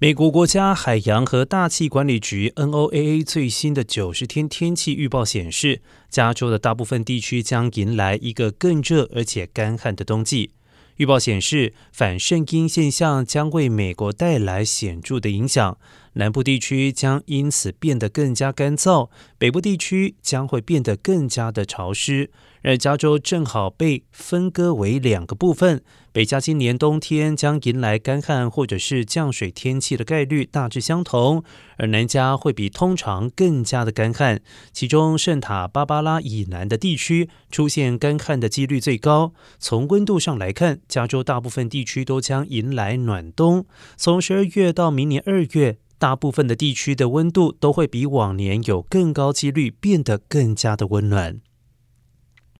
美国国家海洋和大气管理局 （NOAA） 最新的九十天天气预报显示，加州的大部分地区将迎来一个更热而且干旱的冬季。预报显示，反圣婴现象将为美国带来显著的影响。南部地区将因此变得更加干燥，北部地区将会变得更加的潮湿。而加州正好被分割为两个部分，北加今年冬天将迎来干旱或者是降水天气的概率大致相同，而南加会比通常更加的干旱。其中圣塔芭芭拉以南的地区出现干旱的几率最高。从温度上来看，加州大部分地区都将迎来暖冬。从十二月到明年二月。大部分的地区的温度都会比往年有更高几率变得更加的温暖。